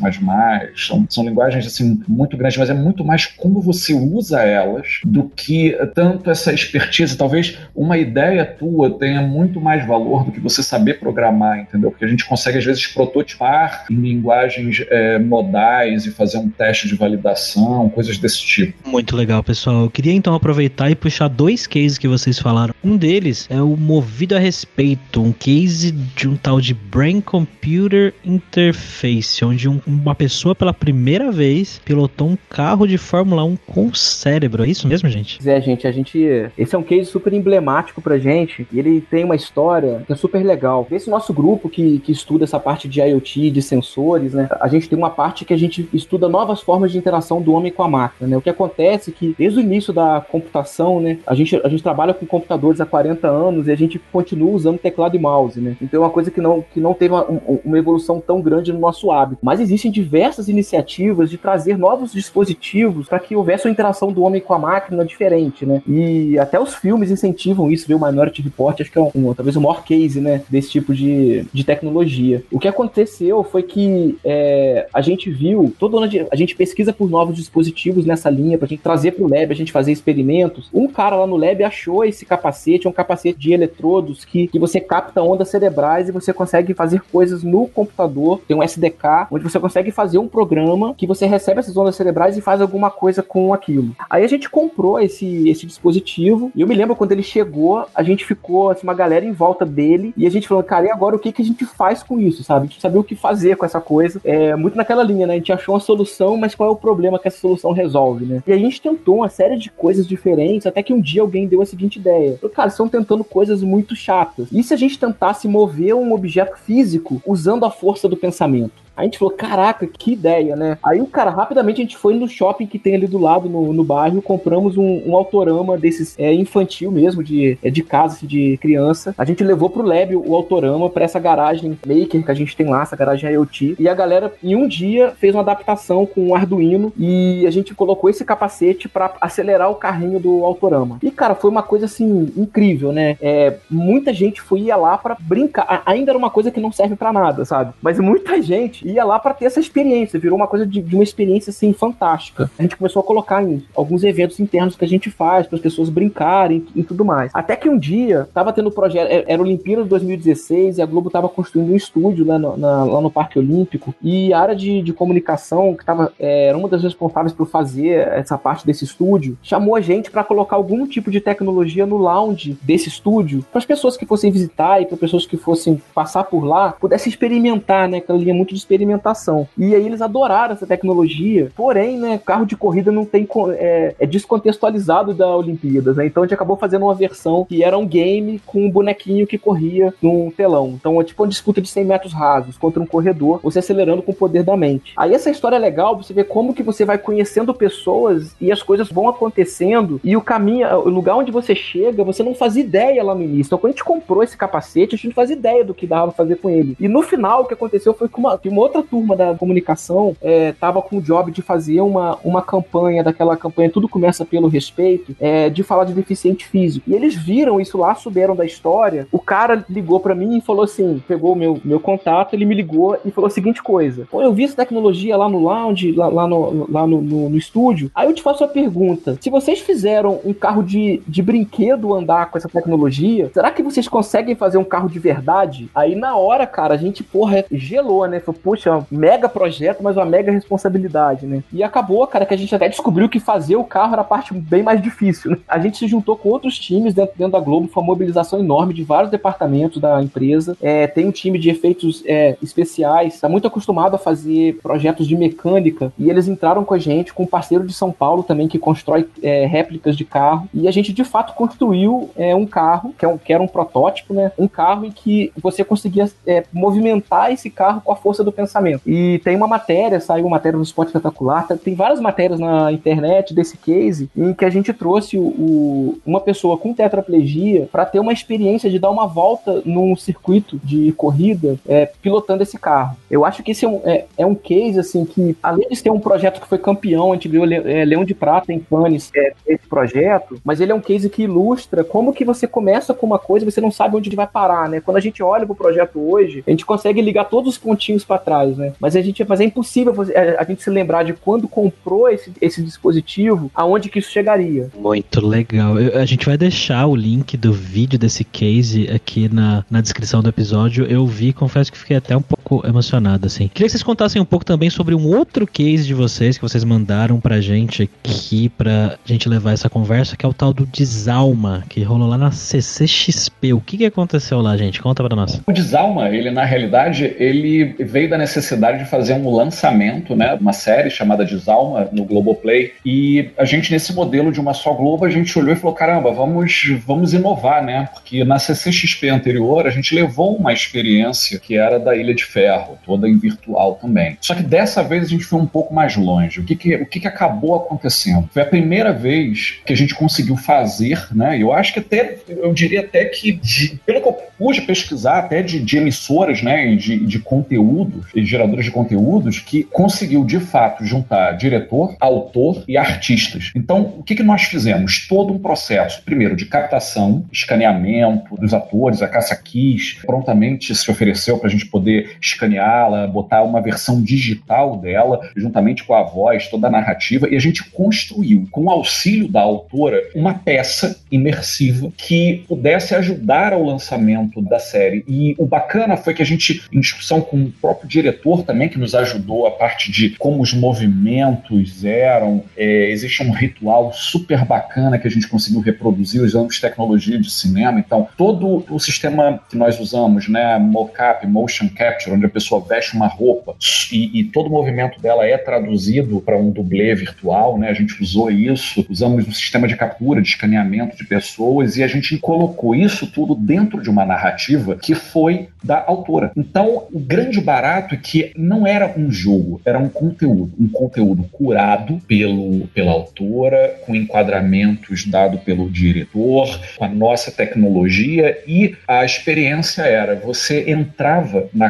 são, são linguagens assim assim, muito grande, mas é muito mais como você usa elas do que tanto essa expertise. Talvez uma ideia tua tenha muito mais valor do que você saber programar, entendeu? Porque a gente consegue, às vezes, prototipar em linguagens é, modais e fazer um teste de validação, coisas desse tipo. Muito legal, pessoal. Eu queria então aproveitar e puxar dois cases que vocês falaram. Um deles é o Movido a Respeito, um case de um tal de Brain Computer Interface, onde um, uma pessoa pela primeira vez pilotou um carro de Fórmula 1 com cérebro. É isso mesmo, gente? É, gente, a gente. Esse é um case super emblemático pra gente. E ele tem uma história que é super legal. Esse nosso grupo que, que estuda essa parte de IoT, de sensores, né? A gente tem uma parte que a gente estuda novas formas de interação do homem com a máquina, né? O que acontece é que desde o início da computação, né? A gente, a gente trabalha com computadores há 40 anos e a gente continua usando teclado e mouse, né? Então é uma coisa que não, que não teve uma, uma evolução tão grande no nosso hábito. Mas existem diversas iniciativas de trazer trazer novos dispositivos para que houvesse uma interação do homem com a máquina diferente, né? E até os filmes incentivam isso, viu? O Minority Report acho que é um, talvez o maior case, né? Desse tipo de, de tecnologia. O que aconteceu foi que é, a gente viu, todo ano a gente pesquisa por novos dispositivos nessa linha pra gente trazer pro lab, a gente fazer experimentos. Um cara lá no lab achou esse capacete, é um capacete de eletrodos que, que você capta ondas cerebrais e você consegue fazer coisas no computador. Tem um SDK onde você consegue fazer um programa que você recebe recebe essas ondas cerebrais e faz alguma coisa com aquilo. Aí a gente comprou esse, esse dispositivo e eu me lembro quando ele chegou, a gente ficou assim, uma galera em volta dele e a gente falou, cara, e agora o que, que a gente faz com isso, sabe? A gente sabia o que fazer com essa coisa. É muito naquela linha, né? A gente achou uma solução, mas qual é o problema que essa solução resolve, né? E a gente tentou uma série de coisas diferentes, até que um dia alguém deu a seguinte ideia. Falou, cara, estão tentando coisas muito chatas. E se a gente tentasse mover um objeto físico usando a força do pensamento? A gente falou, caraca, que ideia, né? Aí o cara, rapidamente a gente foi no shopping que tem ali do lado, no, no bairro, compramos um, um autorama desses é, infantil mesmo, de, é, de casa, assim, de criança. A gente levou pro lab o autorama pra essa garagem maker que a gente tem lá, essa garagem IoT. E a galera, em um dia, fez uma adaptação com um Arduino e a gente colocou esse capacete para acelerar o carrinho do autorama. E, cara, foi uma coisa, assim, incrível, né? É, muita gente foi ia lá para brincar. Ainda era uma coisa que não serve para nada, sabe? Mas muita gente ia lá para ter essa experiência, virou uma coisa de, de, uma experiência assim fantástica. A gente começou a colocar em alguns eventos internos que a gente faz para as pessoas brincarem e tudo mais. Até que um dia tava tendo projeto, é, era Olimpíada de 2016 e a Globo tava construindo um estúdio lá no, na, lá no Parque Olímpico e a área de, de comunicação que tava é, era uma das responsáveis por fazer essa parte desse estúdio chamou a gente para colocar algum tipo de tecnologia no lounge desse estúdio para as pessoas que fossem visitar e para pessoas que fossem passar por lá pudessem experimentar, né? Aquela linha muito de experimentação. E aí eles adoraram essa tecnologia, porém, né, carro de corrida não tem é, é descontextualizado da Olimpíadas, né? Então a gente acabou fazendo uma versão que era um game com um bonequinho que corria num telão. Então é tipo uma disputa de 100 metros rasos contra um corredor, você acelerando com o poder da mente. Aí essa história é legal, você vê como que você vai conhecendo pessoas e as coisas vão acontecendo e o caminho, o lugar onde você chega, você não faz ideia lá no início. Então quando a gente comprou esse capacete, a gente não faz ideia do que dava pra fazer com ele. E no final o que aconteceu foi que uma, que uma outra turma da comunicação é, tava com o job de fazer uma, uma campanha, daquela campanha Tudo Começa Pelo Respeito, é, de falar de deficiente físico. E eles viram isso lá, souberam da história. O cara ligou para mim e falou assim: pegou meu, meu contato, ele me ligou e falou a seguinte coisa: Pô, eu vi essa tecnologia lá no lounge, lá, lá, no, lá no, no, no estúdio. Aí eu te faço a pergunta: se vocês fizeram um carro de, de brinquedo andar com essa tecnologia, será que vocês conseguem fazer um carro de verdade? Aí na hora, cara, a gente, porra, gelou, né? Falou, puxa, mega projeto, mas uma mega responsabilidade, né? E acabou, cara, que a gente até descobriu que fazer o carro era a parte bem mais difícil, né? A gente se juntou com outros times dentro, dentro da Globo, foi uma mobilização enorme de vários departamentos da empresa. É, tem um time de efeitos é, especiais, tá muito acostumado a fazer projetos de mecânica, e eles entraram com a gente, com um parceiro de São Paulo também, que constrói é, réplicas de carro, e a gente de fato construiu é, um carro, que, é um, que era um protótipo, né? Um carro em que você conseguia é, movimentar esse carro com a força do pensamento. E tem uma matéria, saiu uma matéria no Spot Espetacular, tá, tem várias matérias na internet desse case em que a gente trouxe o, o, uma pessoa com tetraplegia para ter uma experiência de dar uma volta num circuito de corrida é, pilotando esse carro. Eu acho que esse é um, é, é, um case assim que, além de ter um projeto que foi campeão, a gente viu é, Leão de Prata em Cannes, é, esse projeto, mas ele é um case que ilustra como que você começa com uma coisa e você não sabe onde ele vai parar, né? Quando a gente olha pro projeto hoje, a gente consegue ligar todos os pontinhos para trás, né? Mas a gente, mas é impossível a, a gente se lembrar de quando comprou esse, esse dispositivo, aonde que isso chegaria. Muito legal. Eu, a gente vai deixar o link do vídeo desse case aqui na, na descrição do episódio. Eu vi, confesso que fiquei até um pouco emocionado, assim. Queria que vocês contassem um pouco também sobre um outro case de vocês que vocês mandaram pra gente aqui, pra gente levar essa conversa, que é o tal do Desalma, que rolou lá na CCXP. O que, que aconteceu lá, gente? Conta pra nós. O Desalma, ele na realidade, ele veio da necessidade de fazer um lançamento, né, uma série chamada Desalma no Globoplay, e a gente nesse modelo de uma só Globo, a gente olhou e falou, caramba, vamos, vamos inovar, né, porque na CCXP anterior a gente levou uma experiência que era da Ilha de Ferro, toda em virtual também. Só que dessa vez a gente foi um pouco mais longe. O que que, o que, que acabou acontecendo? Foi a primeira vez que a gente conseguiu fazer, né, eu acho que até, eu diria até que, de, pelo que eu pude pesquisar, até de, de emissoras, né, de, de conteúdos, de geradores de conteúdos, que conseguiu de fato juntar diretor, autor e artistas. Então, o que, que nós fizemos? Todo um processo, primeiro, de captação, escaneamento dos atores, a caça quis prontamente se ofereceu para a gente poder escaneá-la, botar uma versão digital dela, juntamente com a voz, toda a narrativa, e a gente construiu, com o auxílio da autora, uma peça imersiva que pudesse ajudar ao lançamento da série. E o bacana foi que a gente, em discussão com o próprio diretor também, que nos ajudou a parte de como os movimentos eram, é, existe um ritual super bacana que a gente conseguiu reproduzir usando tecnologia de cinema. Então, todo o sistema que nós usamos, né, mocap, motion capture, onde a pessoa veste uma roupa e, e todo o movimento dela é traduzido para um dublê virtual, né? A gente usou isso, usamos um sistema de captura, de escaneamento de pessoas e a gente colocou isso tudo dentro de uma narrativa que foi da autora. Então, o grande barato é que não era um jogo, era um conteúdo, um conteúdo curado pelo, pela autora, com enquadramentos dado pelo diretor, com a nossa tecnologia e a experiência era você entrava na,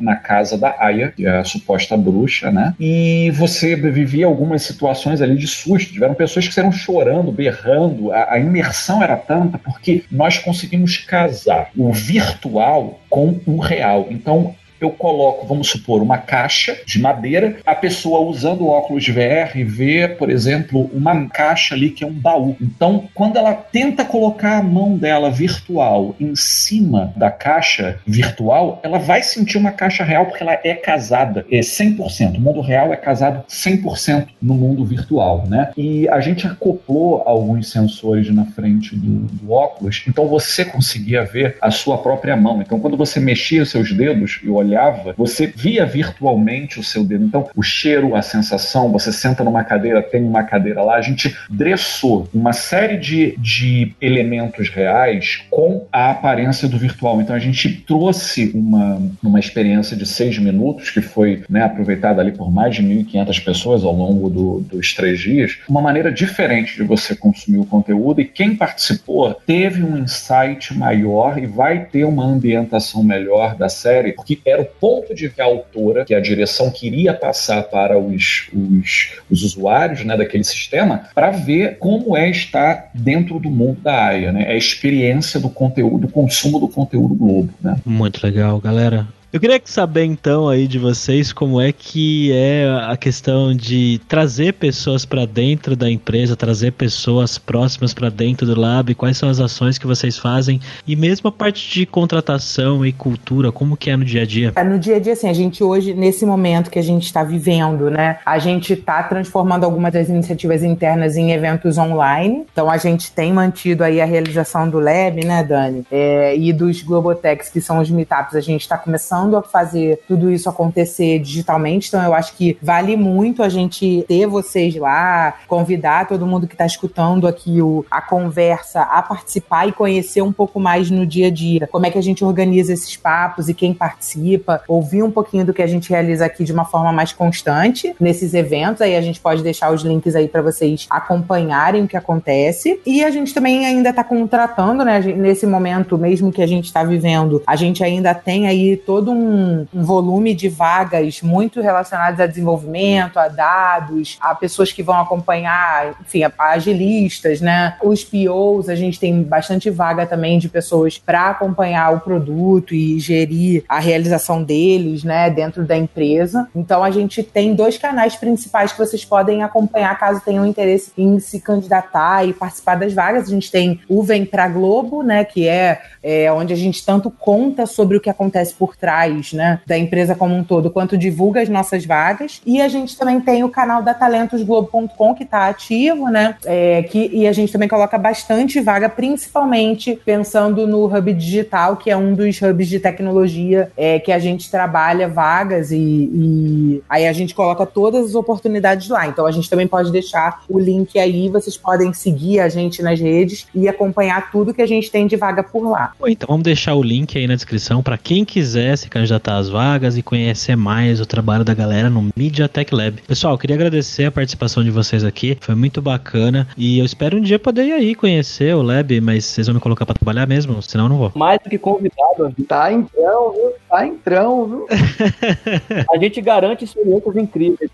na casa da Aya, que é a suposta bruxa, né? E você vivia algumas situações ali de susto. Tiveram pessoas que saíram chorando, berrando. A, a imersão era tanta porque nós conseguimos casar o virtual com o real. Então, eu coloco, vamos supor, uma caixa de madeira, a pessoa usando óculos de VR vê, por exemplo, uma caixa ali que é um baú. Então, quando ela tenta colocar a mão dela virtual em cima da caixa virtual, ela vai sentir uma caixa real porque ela é casada, é 100%. O mundo real é casado 100% no mundo virtual, né? E a gente acoplou alguns sensores na frente do, do óculos, então você conseguia ver a sua própria mão. Então, quando você mexia os seus dedos e olhava olhava, você via virtualmente o seu dedo. Então, o cheiro, a sensação, você senta numa cadeira, tem uma cadeira lá, a gente dressou uma série de, de elementos reais com a aparência do virtual. Então, a gente trouxe uma, uma experiência de seis minutos, que foi né, aproveitada ali por mais de 1.500 pessoas ao longo do, dos três dias, uma maneira diferente de você consumir o conteúdo e quem participou teve um insight maior e vai ter uma ambientação melhor da série, porque é era o ponto de autora, que a direção queria passar para os, os, os usuários né, daquele sistema, para ver como é estar dentro do mundo da AIA, né? É a experiência do conteúdo, do consumo do conteúdo Globo. Né? Muito legal, galera. Eu queria saber então aí de vocês como é que é a questão de trazer pessoas para dentro da empresa, trazer pessoas próximas para dentro do lab, quais são as ações que vocês fazem e mesmo a parte de contratação e cultura, como que é no dia a dia? É, no dia a dia, assim, a gente hoje, nesse momento que a gente está vivendo, né, a gente está transformando algumas das iniciativas internas em eventos online. Então a gente tem mantido aí a realização do Lab, né, Dani? É, e dos Globotex, que são os meetups, a gente está começando a fazer tudo isso acontecer digitalmente. Então, eu acho que vale muito a gente ter vocês lá, convidar todo mundo que está escutando aqui o, a conversa a participar e conhecer um pouco mais no dia a dia. Como é que a gente organiza esses papos e quem participa, ouvir um pouquinho do que a gente realiza aqui de uma forma mais constante nesses eventos. Aí a gente pode deixar os links aí para vocês acompanharem o que acontece. E a gente também ainda está contratando, né? Nesse momento, mesmo que a gente está vivendo, a gente ainda tem aí todo um um, um, volume de vagas muito relacionadas a desenvolvimento, a dados, a pessoas que vão acompanhar, enfim, a, a agilistas, né? Os POs, a gente tem bastante vaga também de pessoas para acompanhar o produto e gerir a realização deles, né, dentro da empresa. Então a gente tem dois canais principais que vocês podem acompanhar caso tenham interesse em se candidatar e participar das vagas. A gente tem o Vem Pra Globo, né, que é, é onde a gente tanto conta sobre o que acontece por trás né, da empresa como um todo, quanto divulga as nossas vagas. E a gente também tem o canal da talentosglobo.com que está ativo, né? É, que, e a gente também coloca bastante vaga, principalmente pensando no Hub Digital, que é um dos hubs de tecnologia é, que a gente trabalha vagas e, e aí a gente coloca todas as oportunidades lá. Então a gente também pode deixar o link aí, vocês podem seguir a gente nas redes e acompanhar tudo que a gente tem de vaga por lá. Então vamos deixar o link aí na descrição para quem quiser se candidatar às vagas e conhecer mais o trabalho da galera no Media Tech Lab. Pessoal, eu queria agradecer a participação de vocês aqui, foi muito bacana e eu espero um dia poder ir aí conhecer o Lab, mas vocês vão me colocar para trabalhar mesmo, senão eu não vou. Mais do que convidado. Tá entrão, viu? Tá entrão, viu? a gente garante experiências incríveis.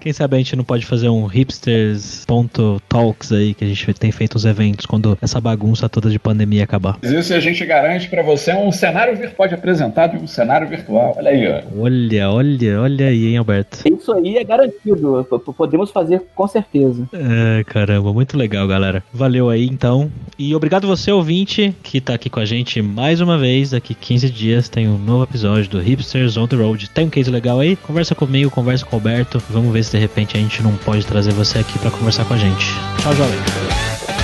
Quem sabe a gente não pode fazer um hipsters.talks aí, que a gente tem feito os eventos quando essa bagunça toda de pandemia acabar. Isso a gente garante para você um cenário virtual apresentado um cenário virtual. Olha aí, ó. Olha, olha, olha aí, hein, Alberto. Isso aí é garantido. Podemos fazer com certeza. É, caramba, muito legal, galera. Valeu aí, então. E obrigado você, ouvinte, que tá aqui com a gente mais uma vez. Daqui 15 dias tem um novo episódio do Hipsters on the Road. Tem um case legal aí? Conversa comigo, conversa com o Alberto. Vamos ver se de repente a gente não pode trazer você aqui para conversar com a gente. Tchau, jovem.